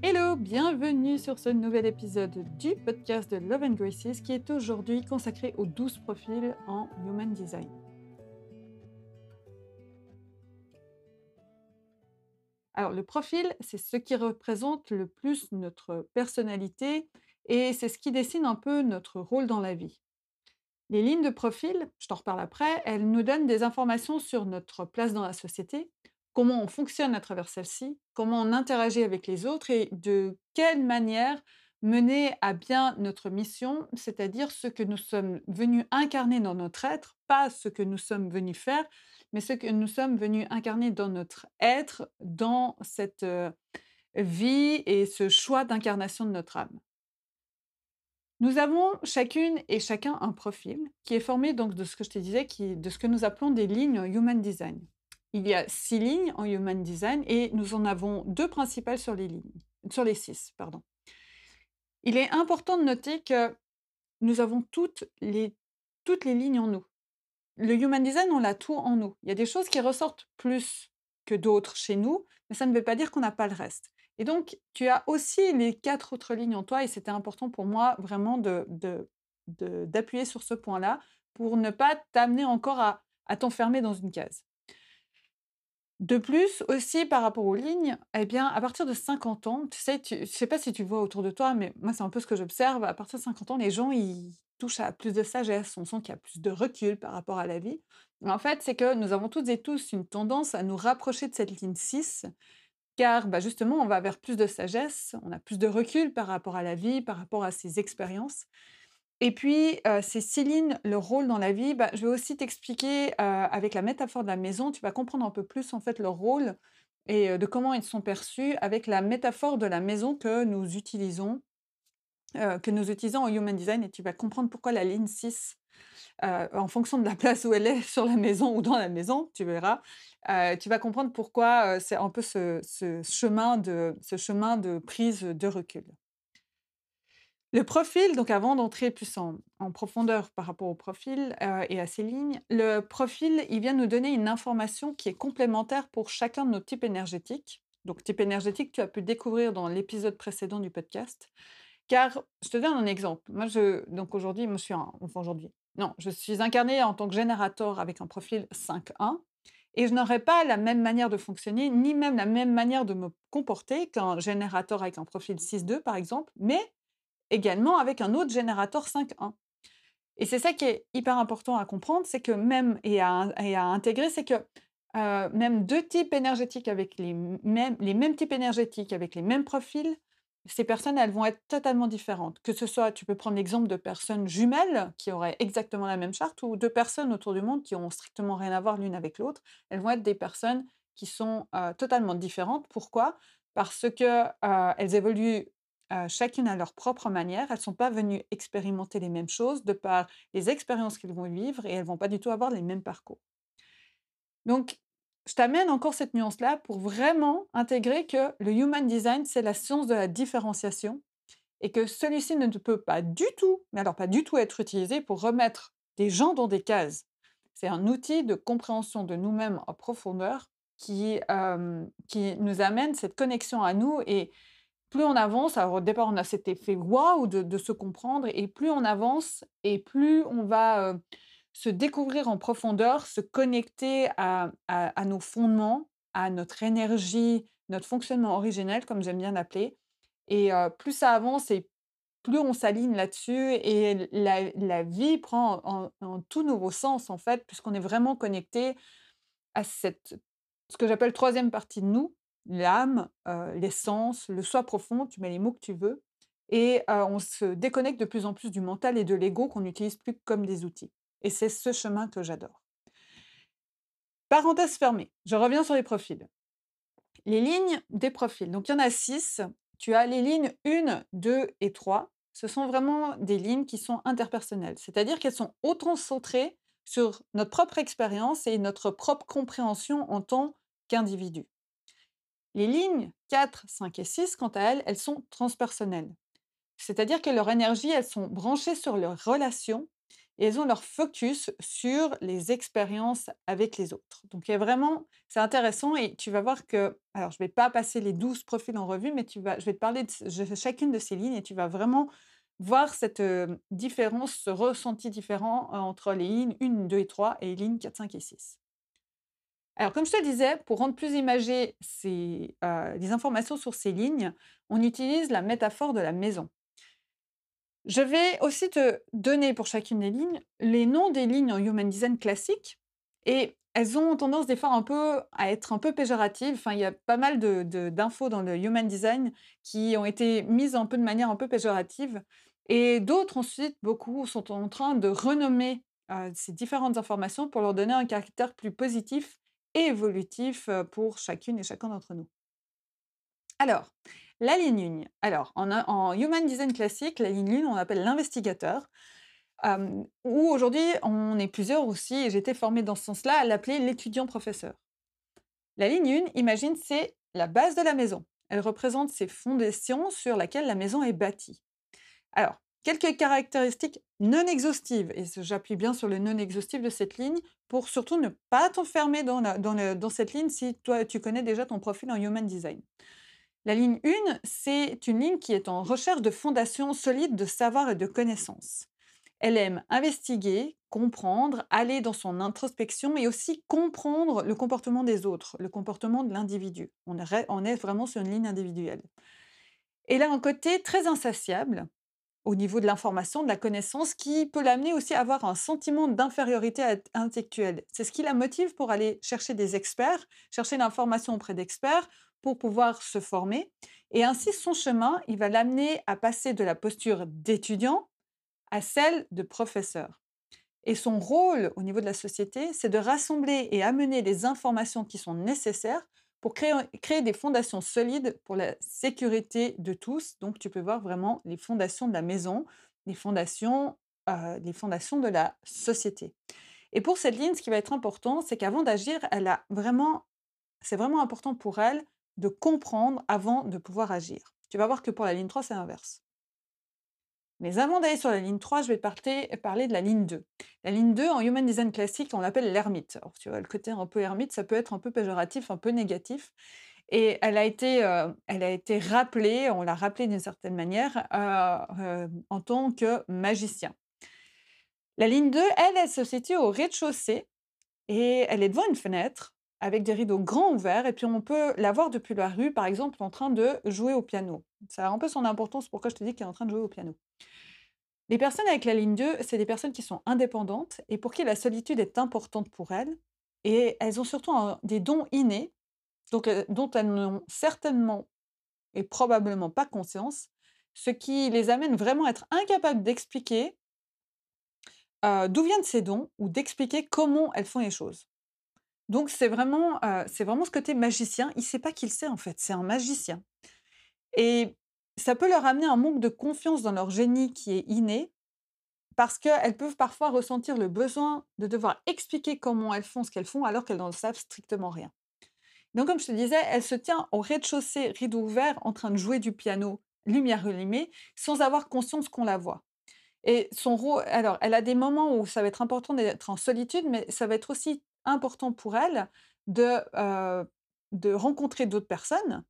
Hello, bienvenue sur ce nouvel épisode du podcast de Love and Graces qui est aujourd'hui consacré aux 12 profils en Human Design. Alors le profil, c'est ce qui représente le plus notre personnalité et c'est ce qui dessine un peu notre rôle dans la vie. Les lignes de profil, je t'en reparle après, elles nous donnent des informations sur notre place dans la société, comment on fonctionne à travers celle-ci, comment on interagit avec les autres et de quelle manière mener à bien notre mission, c'est-à-dire ce que nous sommes venus incarner dans notre être, pas ce que nous sommes venus faire, mais ce que nous sommes venus incarner dans notre être, dans cette vie et ce choix d'incarnation de notre âme. Nous avons chacune et chacun un profil qui est formé donc de ce que je te disais, de ce que nous appelons des lignes Human Design. Il y a six lignes en Human Design et nous en avons deux principales sur les lignes, sur les six, pardon. Il est important de noter que nous avons toutes les, toutes les lignes en nous. Le Human Design, on l'a tout en nous. Il y a des choses qui ressortent plus que d'autres chez nous, mais ça ne veut pas dire qu'on n'a pas le reste. Et donc, tu as aussi les quatre autres lignes en toi, et c'était important pour moi vraiment d'appuyer de, sur ce point-là pour ne pas t'amener encore à, à t'enfermer dans une case. De plus, aussi par rapport aux lignes, eh bien, à partir de 50 ans, tu sais, je ne sais pas si tu vois autour de toi, mais moi, c'est un peu ce que j'observe. À partir de 50 ans, les gens, ils touchent à plus de sagesse, on sent qu'il y a plus de recul par rapport à la vie. En fait, c'est que nous avons toutes et tous une tendance à nous rapprocher de cette ligne 6, car bah, justement, on va vers plus de sagesse, on a plus de recul par rapport à la vie, par rapport à ses expériences. Et puis, euh, ces six lignes, le rôle dans la vie, bah, je vais aussi t'expliquer avec la métaphore de la maison, tu vas comprendre un peu plus en fait leur rôle et de comment ils sont perçus avec la métaphore de la maison que nous utilisons, que nous utilisons en Human Design et tu vas comprendre pourquoi la ligne 6, en fonction de la place où elle est sur la maison ou dans la maison, tu verras, tu vas comprendre pourquoi c'est un peu ce, chemin de, ce chemin de prise de recul. Le profil, donc avant d'entrer plus en, profondeur par rapport au profil euh, et à ces lignes, le profil, il vient nous donner une information qui est complémentaire pour chacun de nos types énergétiques. Donc, type énergétique, tu as pu découvrir dans l'épisode précédent du podcast. Car, je te donne un exemple. Moi, je, donc aujourd'hui, je suis, aujourd'hui, non, je suis incarnée en tant que générateur avec un profil 5.1 et je n'aurais pas la même manière de fonctionner, ni même la même manière de me comporter qu'un générateur avec un profil 6.2, par exemple, mais également avec un autre générateur 5.1. Et c'est ça qui est hyper important à comprendre, c'est que même, et à, intégrer, c'est que même deux types énergétiques avec les mêmes, les mêmes types énergétiques, avec les mêmes profils, ces personnes, elles vont être totalement différentes. Que ce soit, tu peux prendre l'exemple de personnes jumelles qui auraient exactement la même charte ou deux personnes autour du monde qui ont strictement rien à voir l'une avec l'autre. Elles vont être des personnes qui sont totalement différentes. Pourquoi? Parce qu'elles euh, évoluent chacune à leur propre manière. Elles ne sont pas venues expérimenter les mêmes choses de par les expériences qu'elles vont vivre et elles vont pas du tout avoir les mêmes parcours. Donc, je t'amène encore cette nuance-là pour vraiment intégrer que le Human Design, c'est la science de la différenciation et que celui-ci ne peut pas du tout, mais alors pas du tout être utilisé pour remettre des gens dans des cases. C'est un outil de compréhension de nous-mêmes en profondeur qui, qui nous amène cette connexion à nous et plus on avance, alors au départ on a cet effet waouh de, de, se comprendre, et plus on avance, et plus on va euh, se découvrir en profondeur, se connecter à, nos fondements, à notre énergie, notre fonctionnement originel, comme j'aime bien l'appeler. Et euh, plus ça avance, et plus on s'aligne là-dessus, et la, vie prend un, tout nouveau sens en fait, puisqu'on est vraiment connecté à cette, ce que j'appelle troisième partie de nous, l'âme, l'essence, le soi profond, tu mets les mots que tu veux, et on se déconnecte de plus en plus du mental et de l'ego qu'on n'utilise plus comme des outils. Et c'est ce chemin que j'adore. Parenthèse fermée, je reviens sur les profils. Les lignes des profils, donc il y en a six. Tu as les lignes 1, 2 et 3. Ce sont vraiment des lignes qui sont interpersonnelles, c'est-à-dire qu'elles sont autant centrées sur notre propre expérience et notre propre compréhension en tant qu'individu. Les lignes 4, 5 et 6, quant à elles, elles sont transpersonnelles. C'est-à-dire que leur énergie, elles sont branchées sur leurs relations et elles ont leur focus sur les expériences avec les autres. Donc il y a vraiment c'est intéressant et tu vas voir que alors je ne vais pas passer les 12 profils en revue, mais tu vas je vais te parler de chacune de ces lignes et tu vas vraiment voir cette, heu, différence, ce ressenti différent, heu, entre les lignes 1, 2 et 3 et les lignes 4, 5 et 6. Alors comme je te disais, pour rendre plus imagées ces, les informations sur ces lignes, on utilise la métaphore de la maison. Je vais aussi te donner pour chacune des lignes, les noms des lignes en Human Design classique et elles ont tendance des fois un peu à être un peu péjoratives. Enfin, il y a pas mal de de d'infos dans le Human Design qui ont été mises un peu de manière un peu péjorative et d'autres ensuite, beaucoup sont en train de renommer, heu, ces différentes informations pour leur donner un caractère plus positif évolutif, pour chacune et chacun d'entre nous. Alors, la ligne 1. Alors, en Human Design classique, la ligne 1, on l'appelle l'investigateur, ou aujourd'hui, on est plusieurs aussi et été formée dans ce sens-là, à l'appeler l'étudiant-professeur. La ligne 1, imagine, c'est la base de la maison. Elle représente ces fondations sur laquelle la maison est bâtie. Alors, quelques caractéristiques non exhaustives et j'appuie bien sur le non exhaustif de cette ligne pour surtout ne pas t'enfermer dans dans cette ligne si toi, tu connais déjà ton profil en Human Design. La ligne 1, c'est une ligne qui est en recherche de fondations solides de savoir et de connaissances. Elle aime investiguer, comprendre, aller dans son introspection et aussi comprendre le comportement des autres, le comportement de l'individu. On est vraiment sur une ligne individuelle. Elle a un côté très insatiable au niveau de l'information, de la connaissance, qui peut l'amener aussi à avoir un sentiment d'infériorité int intellectuelle. C'est ce qui la motive pour aller chercher des experts, chercher l'information auprès d'experts pour pouvoir se former et ainsi son chemin, il va l'amener à passer de la posture d'étudiant à celle de professeur et son rôle au niveau de la société, c'est de rassembler et amener les informations qui sont nécessaires pour créer des fondations solides pour la sécurité de tous. Donc tu peux voir vraiment les fondations de la maison, les fondations, heu, les fondations de la société et pour cette ligne, ce qui va être important, c'est qu'avant d'agir, elle a vraiment c'est vraiment important pour elle de comprendre avant de pouvoir agir. Tu vas voir que pour la ligne 3, c'est l'inverse. Mais avant d'aller sur la ligne 3, je vais parler de la ligne 2. La ligne 2, en Human Design classique, on l'appelle l'ermite. Alors tu vois, le côté un peu ermite, ça peut être un peu péjoratif, un peu négatif et elle a été, heu, elle a été rappelée, on l'a rappelée d'une certaine manière, heu, heu, en tant que magicien. La ligne 2, elle, elle se situe au rez-de-chaussée et elle est devant une fenêtre avec des rideaux grands ouverts et puis on peut la voir depuis la rue, par exemple, en train de jouer au piano. Ça a un peu son importance, pourquoi je te dis qu'elle est en train de jouer au piano. Les personnes avec la ligne 2, c'est des personnes qui sont indépendantes et pour qui la solitude est importante pour elles et elles ont surtout des dons innés, donc heu, dont elles n'ont certainement et probablement pas conscience, ce qui les amène vraiment à être incapables d'expliquer heu, d'où viennent ces dons ou d'expliquer comment elles font les choses. Donc c'est vraiment, heu, c'est vraiment ce côté magicien, il sait pas qu'il sait en fait, c'est un magicien. Et ça peut leur amener un manque de confiance dans leur génie qui est inné, parce qu'elles peuvent parfois ressentir le besoin de devoir expliquer comment elles font ce qu'elles font, alors qu'elles n'en savent strictement rien. Donc comme je te disais, elle se tient au rez-de-chaussée, rideaux ouverts, en train de jouer du piano, lumière allumée, sans avoir conscience qu'on la voit et son rôle alors elle a des moments où ça va être important d'être en solitude, mais ça va être aussi important pour elle de, heu, de rencontrer d'autres personnes,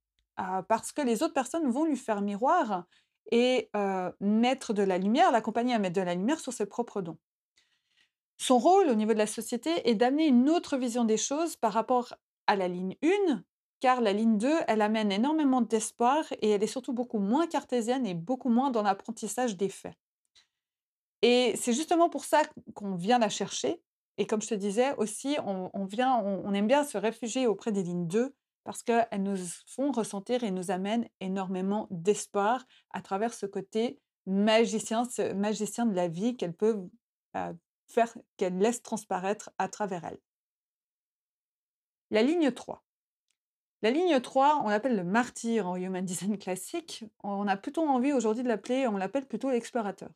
parce que les autres personnes vont lui faire miroir et heu, mettre de la lumière, l'accompagner à mettre de la lumière sur ses propres dons. Son rôle au niveau de la société est d'amener une autre vision des choses par rapport à la ligne 1, car la ligne 2, elle amène énormément d'espoir et elle est surtout beaucoup moins cartésienne et beaucoup moins dans l'apprentissage des faits. Et c'est justement pour ça qu'on vient la chercher et comme je te disais aussi, on on vient on on aime bien se réfugier auprès des lignes 2 parce qu'elles nous font ressentir et nous amènent énormément d'espoir à travers ce côté magicien, ce magicien de la vie qu'elles peuvent, heu, faire qu'elles laissent transparaître à travers elles. La ligne 3. La ligne 3, on l'appelle le martyr en Human Design classique. On a plutôt envie aujourd'hui de l'appeler on l'appelle plutôt l'explorateur.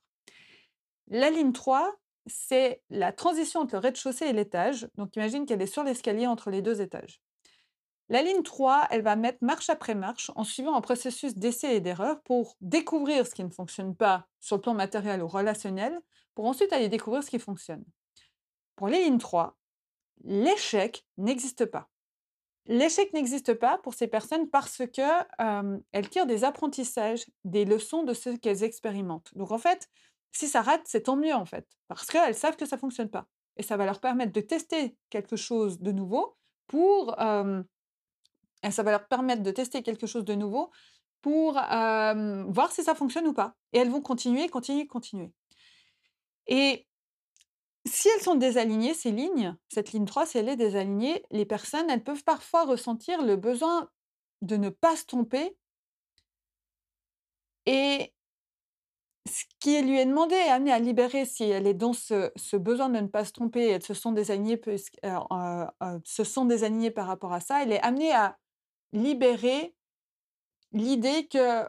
La ligne 3, c'est la transition entre le rez-de-chaussée et l'étage. Donc imagine qu'elle est sur l'escalier entre les 2 étages. La ligne 3, elle va mettre marche après marche en suivant un processus d'essai et d'erreur pour découvrir ce qui ne fonctionne pas sur le plan matériel ou relationnel, pour ensuite aller découvrir ce qui fonctionne. Pour les lignes 3, l'échec n'existe pas. L'échec n'existe pas pour ces personnes parce que, hem, elles tirent des apprentissages, des leçons de ce qu'elles expérimentent. Donc en fait, si ça rate, c'est tant mieux en fait, parce qu'elles savent que ça fonctionne pas et ça va leur permettre de tester quelque chose de nouveau pour, hem et ça va leur permettre de tester quelque chose de nouveau pour, voir si ça fonctionne ou pas. Et elles vont continuer, continuer, continuer. Et si elles sont désalignées, ces lignes, cette ligne 3, si elle est désalignée, les personnes, elles peuvent parfois ressentir le besoin de ne pas se tromper. Et ce qui lui est demandé est amené à libérer si elle est dans ce besoin de ne pas se tromper, elles se sont désalignées puisque heu heu heu, se sont désalignées par rapport à ça, elle est amenée à libérer l'idée que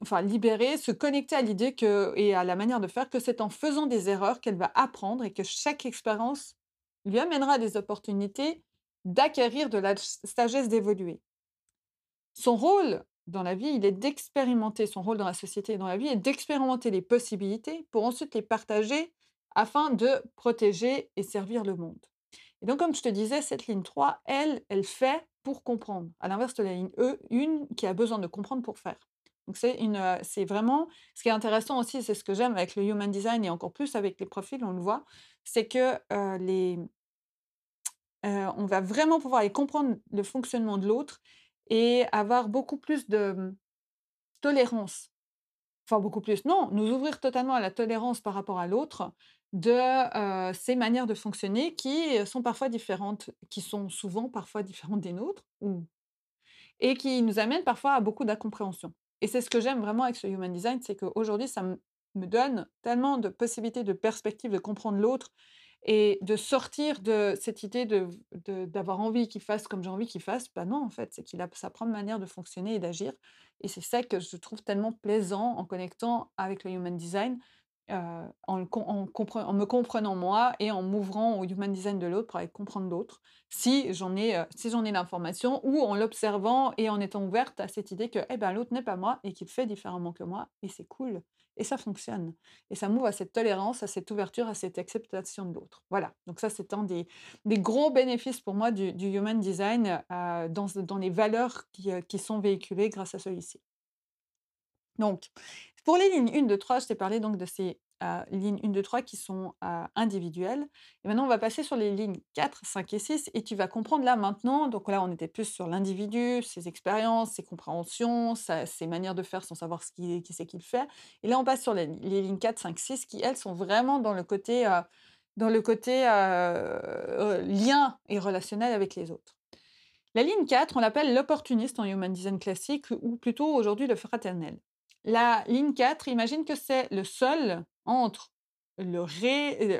enfin libérer, se connecter à l'idée que et à la manière de faire que c'est en faisant des erreurs qu'elle va apprendre et que chaque expérience lui amènera des opportunités d'acquérir de la sagesse d'évoluer. Son rôle dans la vie, il est d'expérimenter son rôle dans la société et dans la vie est d'expérimenter les possibilités pour ensuite les partager afin de protéger et servir le monde. Et donc comme je te disais, cette ligne 3, elle, elle fait pour comprendre, à l'inverse de la ligne E, une qui a besoin de comprendre pour faire. Donc c'est une, heu, c'est vraiment ce qui est intéressant aussi, c'est ce que j'aime avec le human design et encore plus avec les profils, on le voit, c'est que, heu, les heu, on va vraiment pouvoir aller comprendre le fonctionnement de l'autre et avoir beaucoup plus de, mmh, tolérance. Enfin beaucoup plus, non, nous ouvrir totalement à la tolérance par rapport à l'autre, de, ses manières de fonctionner qui, sont parfois différentes, qui sont souvent parfois différentes des nôtres et qui nous amènent parfois à beaucoup d'incompréhension. Et c'est ce que j'aime vraiment avec ce human design, c'est qu'aujourd'hui ça me donne tellement de possibilités, de perspectives, de comprendre l'autre et de sortir de cette idée d'avoir envie qu'il fasse comme j'ai envie qu'il fasse. Bah non en fait, c'est qu'il a sa propre manière de fonctionner et d'agir et c'est ça que je trouve tellement plaisant en connectant avec le human design, heu, en me comprenant moi et en m'ouvrant au human design de l'autre pour aller comprendre l'autre. Si j'en ai, heu, si ai l'information ou en l'observant et en étant ouverte à cette idée que, eh ben, l'autre n'est pas moi et qu'il fait différemment que moi et c'est cool et ça fonctionne et ça m'ouvre à cette tolérance, à cette ouverture, à cette acceptation de l'autre. Voilà, donc ça c'est un des gros bénéfices pour moi du human design, heu, dans dans les valeurs qui, qui sont véhiculées grâce à celui-ci. Donc, pour les lignes 1-2-3, je t'ai parlé donc de ces, lignes 1-2-3 qui sont, individuelles et maintenant on va passer sur les lignes 4-5 et 6 et tu vas comprendre là maintenant donc là on était plus sur l'individu, ses expériences, ses compréhensions, ses manières de faire sans savoir ce qui qui c'est qui le fait et là on passe sur les lignes 4-5-6 qui elles sont vraiment dans le côté, heu, dans le côté, lien et relationnel avec les autres. La ligne 4, on l'appelle l'opportuniste en human design classique ou plutôt aujourd'hui le fraternel. La ligne 4, imagine que c'est le sol entre le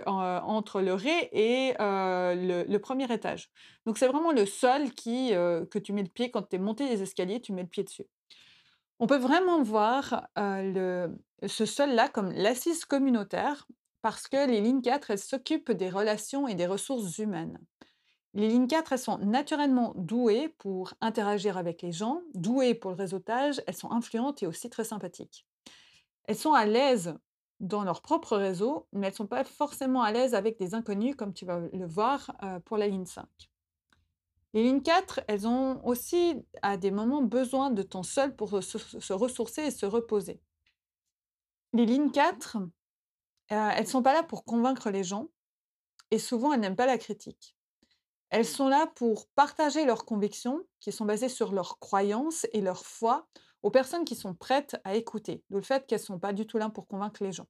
en, heu, entre le rez et heu, le 1er étage. Donc c'est vraiment le sol qui, heu, que tu mets le pied quand tu es monté les escaliers, tu mets le pied dessus. On peut vraiment voir, le ce sol-là comme l'assise communautaire parce que les lignes 4, elles s'occupent des relations et des ressources humaines. Les lignes 4, elles sont naturellement douées pour interagir avec les gens, douées pour le réseautage, elles sont influentes et aussi très sympathiques. Elles sont à l'aise dans leur propre réseau, mais elles sont pas forcément à l'aise avec des inconnus comme tu vas le voir, heu, pour la ligne 5. Les lignes 4, elles ont aussi à des moments besoin de temps seul pour, se ressourcer et se reposer. Les lignes 4, heu, elles sont pas là pour convaincre les gens et souvent elles n'aiment pas la critique. Elles sont là pour partager leurs convictions qui sont basées sur leurs croyances et leur foi aux personnes qui sont prêtes à écouter, d'où le fait qu'elles sont pas du tout là pour convaincre les gens.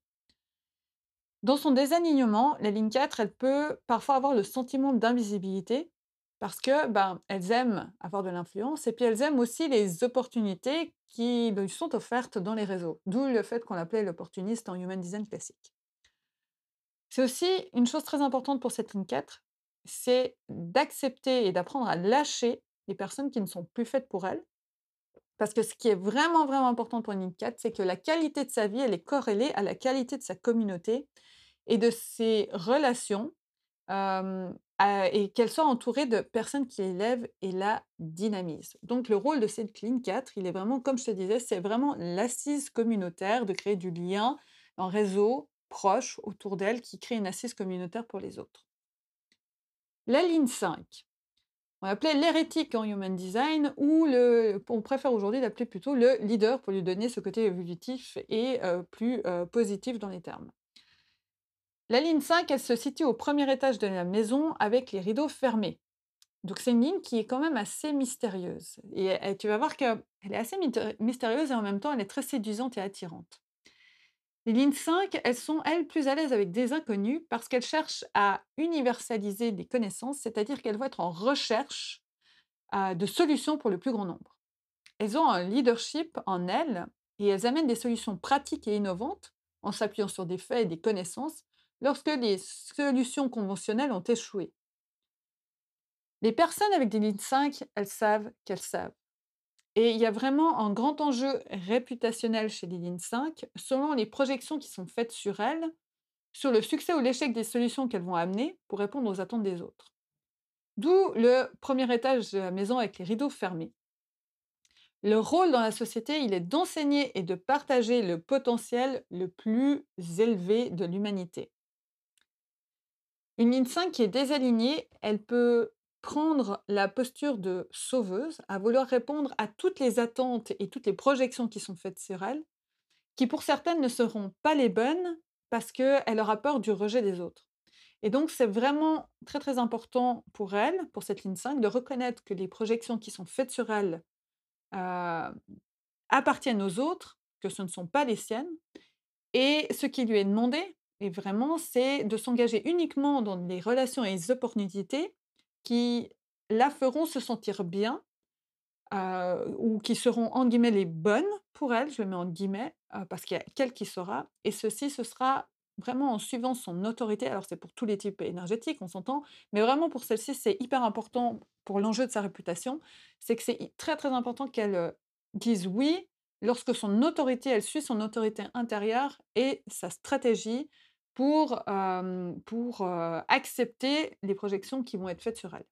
Dans son désalignement, la ligne 4, elle peut parfois avoir le sentiment d'invisibilité parce que, ben, elles aiment avoir de l'influence et puis elles aiment aussi les opportunités qui lui sont offertes dans les réseaux, d'où le fait qu'on l'appelait l'opportuniste en human design classique. C'est aussi une chose très importante pour cette ligne 4, c'est d'accepter et d'apprendre à lâcher les personnes qui ne sont plus faites pour elle. Parce que ce qui est vraiment, vraiment important pour une 4, c'est que la qualité de sa vie, elle est corrélée à la qualité de sa communauté et de ses relations, et qu'elle soit entourée de personnes qui l'élèvent et la dynamisent. Donc le rôle de cette ligne 4, il est vraiment comme je te disais, c'est vraiment l'assise communautaire, de créer du lien en réseau proches autour d'elle qui créent une assise communautaire pour les autres. La ligne 5, on l'appelait l'hérétique en Human Design ou on préfère aujourd'hui l'appeler plutôt le leader pour lui donner ce côté évolutif et heu, plus, heu, positif dans les termes. La ligne 5, elle se situe au premier étage de la maison avec les rideaux fermés. Donc c'est une ligne qui est quand même assez mystérieuse et et tu vas voir qu'elle est assez mystérieuse et en même temps elle est très séduisante et attirante. Les lignes 5, elles sont, elles, plus à l'aise avec des inconnus parce qu'elles cherchent à universaliser des connaissances, c'est-à-dire qu'elles vont être en recherche, heu, de solutions pour le plus grand nombre. Elles ont un leadership en elles et elles amènent des solutions pratiques et innovantes en s'appuyant sur des faits et des connaissances lorsque les solutions conventionnelles ont échoué. Les personnes avec des lignes 5, elles savent qu'elles savent. Et il y a vraiment un grand enjeu réputationnel chez lignes 5, selon les projections qui sont faites sur elles, sur le succès ou l'échec des solutions qu'elles vont amener pour répondre aux attentes des autres. D'où le premier étage de la maison avec les rideaux fermés. Le rôle dans la société, il est d'enseigner et de partager le potentiel le plus élevé de l'humanité. Une ligne 5 qui est désalignée, elle peut prendre la posture de sauveuse, à vouloir répondre à toutes les attentes et toutes les projections qui sont faites sur elle, qui pour certaines ne seront pas les bonnes parce qu'elle aura peur du rejet des autres. Et donc c'est vraiment très, très important pour elle, pour cette ligne 5, de reconnaître que les projections qui sont faites sur elle, heu, appartiennent aux autres, que ce ne sont pas les siennes et ce qui lui est demandé et vraiment, c'est de s'engager uniquement dans les relations et les opportunités qui la feront se sentir bien, ou qui seront entre guillemets «les bonnes» pour elle, je le mets entre guillemets, parce qu'il y a qu'elle qui saura et ceci, ce sera vraiment en suivant son autorité. Alors c'est pour tous les types énergétiques, on s'entend, mais vraiment pour celle-ci, c'est hyper important pour l'enjeu de sa réputation. C'est que c'est très, très important qu'elle, dise «oui» lorsque son autorité elle suit son autorité intérieure et sa stratégie pour, pour, accepter les projections qui vont être faites sur elle.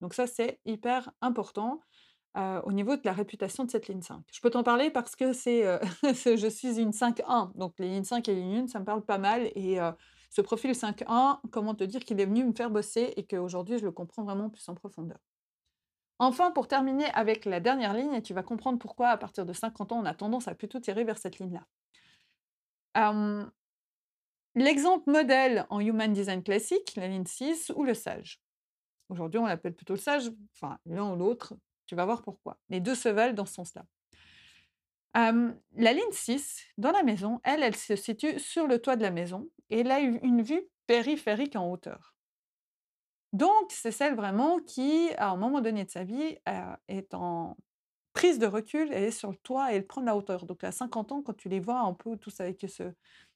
Donc ça, c'est hyper important, au niveau de la réputation de cette ligne 5. Je peux t'en parler parce que c'est, je suis une 5-1, donc les lignes 5 et ligne 1, ça me parle pas mal et ce profil 5-1, comment te dire qu'il est venu me faire bosser et qu'aujourd'hui je le comprends vraiment plus en profondeur. Enfin, pour terminer avec la dernière ligne et tu vas comprendre pourquoi à partir de 50 ans, on a tendance à plutôt tirer vers cette ligne-là. L'exemple modèle en Human Design classique, la ligne 6 ou le sage. Aujourd'hui, on l'appelle plutôt le sage, enfin l'un ou l'autre, tu vas voir pourquoi. Les 2 se valent dans ce sens-là. La ligne 6, dans la maison, elle, elle se situe sur le toit de la maison et elle a une vue périphérique en hauteur. Donc c'est celle vraiment qui, à un moment donné de sa vie, heu, est en prise de recul, elle est sur le toit et elle prend de la hauteur. Donc à 50 ans, quand tu les vois un peu tous avec ce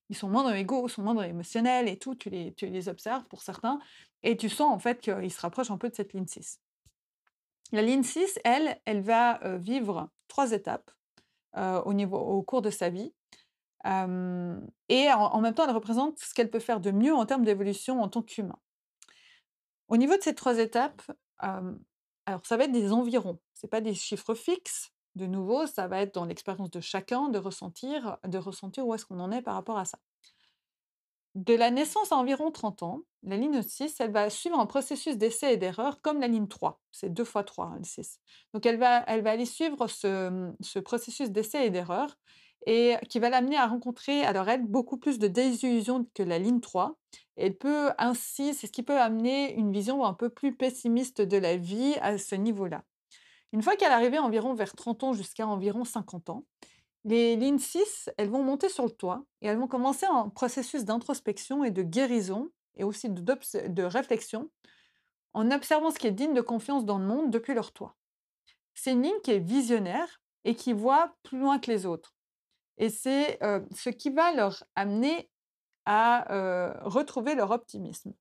ils sont moins dans l'ego, ils sont moins dans l'émotionnel et tout, tu les observes pour certains et tu sens en fait qu'ils se rapprochent un peu de cette ligne 6. La ligne 6, elle, elle va, vivre 3 étapes, au niveau au cours de sa vie. Et en même temps, elle représente ce qu'elle peut faire de mieux en termes d'évolution en tant qu'humain. Au niveau de ces 3 étapes, alors ça va être des environs, c'est pas des chiffres fixes. De nouveau, ça va être dans l'expérience de chacun de ressentir de ressentir où est-ce qu'on en est par rapport à ça. De la naissance à environ 30 ans, la ligne 6, elle va suivre un processus d'essai et d'erreur comme la ligne 3. C'est 2 fois 3, hein, le 6. Donc elle va elle va aller suivre ce, ce processus d'essai et d'erreur et qui va l'amener à rencontrer, alors elle, beaucoup plus de désillusions que la ligne 3. Elle peut ainsi c'est ce qui peut amener une vision un peu plus pessimiste de la vie à ce niveau-là. Une fois qu'elle arrivée environ vers 30 ans jusqu'à environ 50 ans, les lignes 6, elles vont monter sur le toit et elles vont commencer un processus d'introspection et de guérison et aussi de réflexion, en observant ce qui est digne de confiance dans le monde depuis leur toit. C'est une ligne qui est visionnaire et qui voit plus loin que les autres et c'est, heu, ce qui va leur amener à, heu, retrouver leur optimisme.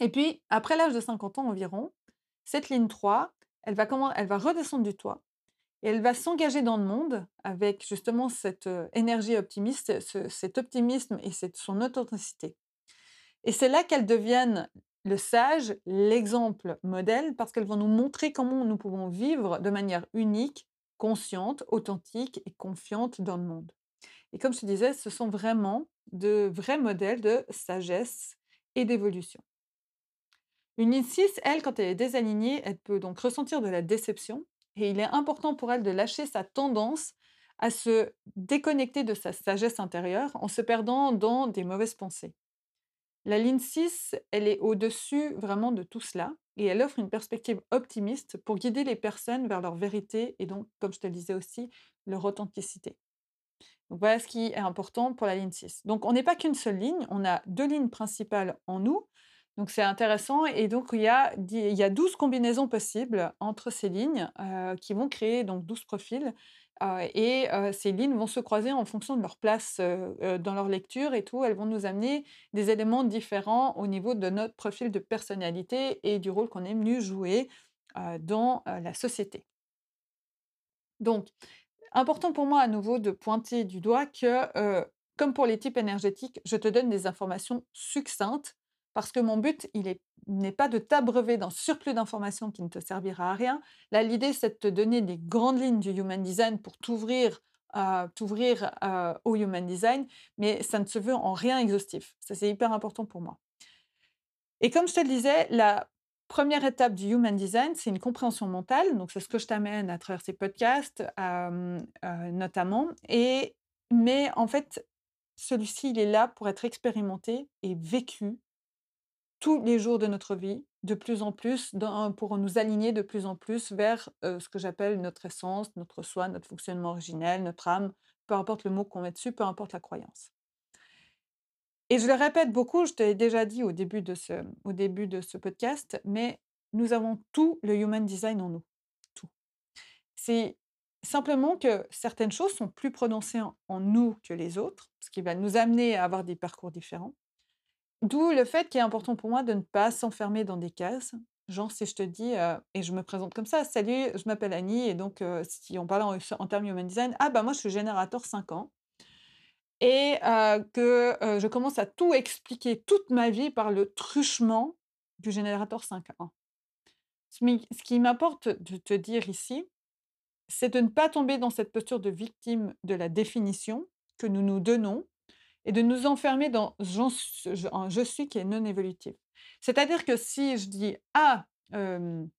Et puis, après l'âge de 50 ans environ, cette ligne 3, elle va commen elle va redescendre du toit et elle va s'engager dans le monde avec justement cette, énergie optimiste, ce cet optimisme et cette son authenticité. Et c'est là qu'elles deviennent le sage, l'exemple modèle, parce qu'elles vont nous montrer comment nous pouvons vivre de manière unique, consciente, authentique et confiante dans le monde. Et comme je disais, ce sont vraiment de vrais modèles de sagesse et d'évolution. Une ligne 6, elle, quand elle est désalignée, elle peut donc ressentir de la déception et il est important pour elle de lâcher sa tendance à se déconnecter de sa sagesse intérieure en se perdant dans des mauvaises pensées. La ligne 6, elle est au-dessus vraiment de tout cela et elle offre une perspective optimiste pour guider les personnes vers leur vérité et donc, comme je te le disais aussi, leur authenticité. Voilà ce qui est important pour la ligne 6. Donc on n'est pas qu'une seule ligne, on a deux lignes principales en nous. Donc c'est intéressant et donc il y a, il y a 12 combinaisons possibles entre ces lignes euh, qui vont créer donc 12 profils. euh, et euh, ces lignes vont se croiser en fonction de leur place dans leur lecture et tout. Elles vont nous amener des éléments différents au niveau de notre profil de personnalité et du rôle qu'on est venu jouer dans la société. Donc, Important pour moi à nouveau de pointer du doigt que, comme pour les types énergétiques, je te donne des informations succinctes parce que mon but, il est n'est pas de t'abreuver d'un surplus d'informations qui ne te servira à rien. Là, l'idée, c'est de te donner les grandes lignes du Human Design pour t'ouvrir, heu, t'ouvrir, heu, au Human Design, mais ça ne se veut en rien exhaustif. Ça, c'est hyper important pour moi. Et comme je te le disais, la première étape du Human Design, c'est une compréhension mentale. Donc, c'est ce que je t'amène à travers ces podcasts, heu, notamment et mais en fait, celui-ci, il est là pour être expérimenté et vécu tous les jours de notre vie, de plus en plus, pour nous aligner de plus en plus vers, heu, ce que j'appelle notre essence, notre soi, notre fonctionnement originel, notre âme, peu importe le mot qu'on met dessus, peu importe la croyance. Et je le répète beaucoup, je te l'ai déjà dit au début de ce au début de ce podcast, mais nous avons tout le human design en nous, tout. C'est simplement que certaines choses sont plus prononcées en nous que les autres, ce qui va nous amener à avoir des parcours différents. D'où le fait qu'il est important pour moi de ne pas s'enfermer dans des cases. Genre si je te dis, et je me présente comme ça: «Salut, je m'appelle Annie et donc si on parle en en termes human design, ah bah moi je suis générateur 5 ans». Et que, je commence à tout expliquer, toute ma vie par le truchement du générateur 5-1. Ce mi ce qui m'importe de te dire ici, c'est de ne pas tomber dans cette posture de victime de la définition que nous nous donnons et de nous enfermer dans «j'en s je un je suis» qui est non évolutif. C'est-à-dire que si je dis: «Ah, hem»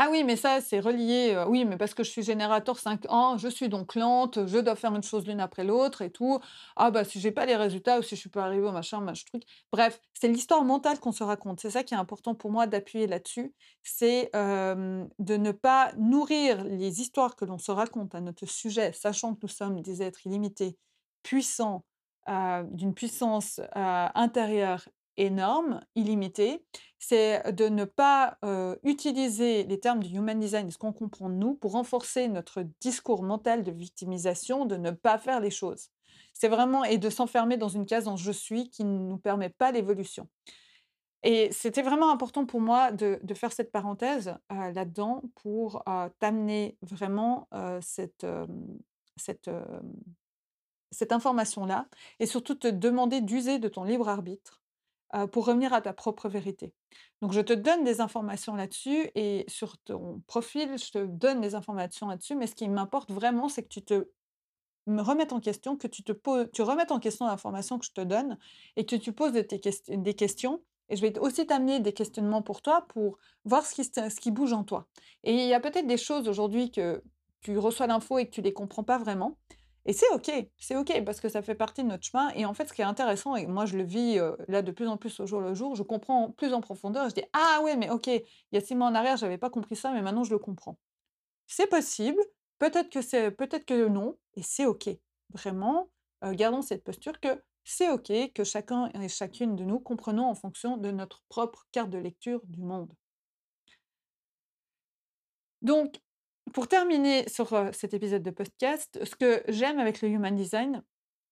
Ah oui, mais ça, c'est relié, oui, mais parce que je suis générateur 5 ans, je suis donc lente, je dois faire une chose l'une après l'autre et tout. Ah bah, si j'ai pas les résultats ou si je suis pas arrivée au machin, mach truc. Bref, c'est l'histoire mentale qu'on se raconte. C'est ça qui est important pour moi d'appuyer là-dessus. C'est, de ne pas nourrir les histoires que l'on se raconte à notre sujet, sachant que nous sommes des êtres illimités, puissants, heu, d'une puissance, heu, intérieure énorme, illimitée c'est de ne pas, heu, utiliser les termes du human design ce qu'on comprend nous pour renforcer notre discours mental de victimisation, de ne pas faire les choses. C'est vraiment et de s'enfermer dans une case en «je suis» qui ne nous permet pas l'évolution et c'était vraiment important pour moi de faire cette parenthèse, là-dedans pour, t'amener vraiment, cette, cette, cette information-là et surtout te demander d'user de ton libre arbitre pour revenir à ta propre vérité. Donc je te donne des informations là-dessus et sur ton profil, je te donne des informations là-dessus, mais ce qui m'importe vraiment, c'est que tu te me remettes en question, que tu te tu remettes en question l'information que je te donne et que tu poses des questions et je vais aussi t'amener des questionnements pour toi, pour voir ce qui ce qui bouge en toi. Et il y a peut-être des choses aujourd'hui que tu reçois l'info et que tu les comprends pas vraiment et c'est OK, c'est OK parce que ça fait partie de notre chemin et en fait, ce qui est intéressant et moi je le vis, là de plus en plus au jour le jour, je comprends plus en profondeur je dis: «Ah ouais, mais OK, il y a 6 mois en arrière, j'avais pas compris ça, mais maintenant je le comprends». C'est possible, peut-être que c'est peut-être que non et c'est OK. Vraiment, gardons cette posture que c'est OK, que chacun et chacune de nous comprenons en fonction de notre propre carte de lecture du monde. Donc pour terminer sur, cet épisode de podcast, ce que j'aime avec le human design,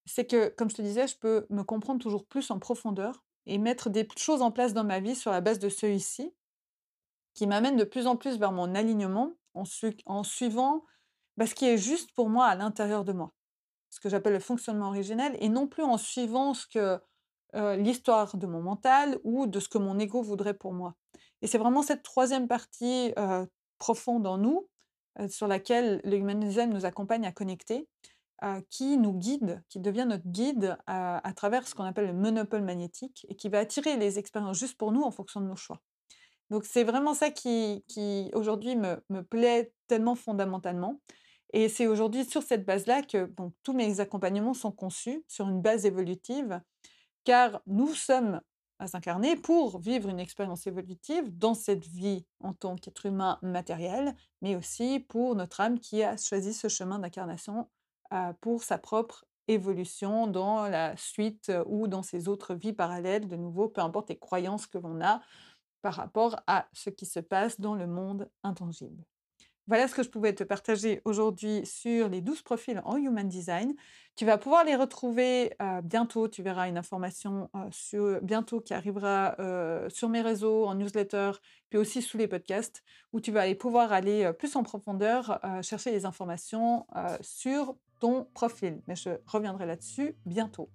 c'est que, comme je te disais, je peux me comprendre toujours plus en profondeur et mettre des choses en place dans ma vie sur la base de celui-ci, qui m'amène de plus en plus vers mon alignement en sui en suivant, bah, ce qui est juste pour moi à l'intérieur de moi. Ce que j'appelle le fonctionnement originel et non plus en suivant ce que, l'histoire de mon mental ou de ce que mon ego voudrait pour moi. Et c'est vraiment cette troisième partie, profonde en nous, heu, sur laquelle le human design nous accompagne à connecter. qui nous guide, qui devient notre guide à, à travers ce qu'on appelle le monopole magnétique et qui va attirer les expériences juste pour nous en fonction de nos choix. Donc c'est vraiment ça qui, aujourd'hui me, me plaît tellement fondamentalement. Et c'est aujourd'hui sur cette base-là que tous mes accompagnements sont conçus sur une base évolutive, car nous sommes incarnés pour vivre une expérience évolutive dans cette vie en tant qu'être humain matériel, mais aussi pour notre âme qui a choisi ce chemin d'incarnation euh, pour sa propre évolution dans la suite euh, ou dans ses autres vies parallèles, de nouveau, peu importe les croyances que l'on a par rapport à ce qui se passe dans le monde intangible. Voilà ce que je pouvais te partager aujourd'hui sur les 12 profils en Human Design. Tu vas pouvoir les retrouver euh, bientôt. Tu verras une information euh, sur, bientôt qui arrivera euh, sur mes réseaux, en newsletter, puis aussi sous les podcasts, où tu vas pouvoir aller plus en profondeur, chercher les informations sur ton profil. Mais je reviendrai là-dessus bientôt.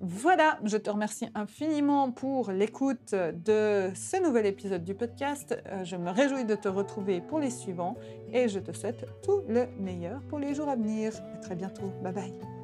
Voilà, je te remercie infiniment pour l'écoute de ce nouvel épisode du podcast. Euh, je me réjouis de te retrouver pour les suivants et je te souhaite tout le meilleur pour les jours à venir. À très bientôt. Bye bye.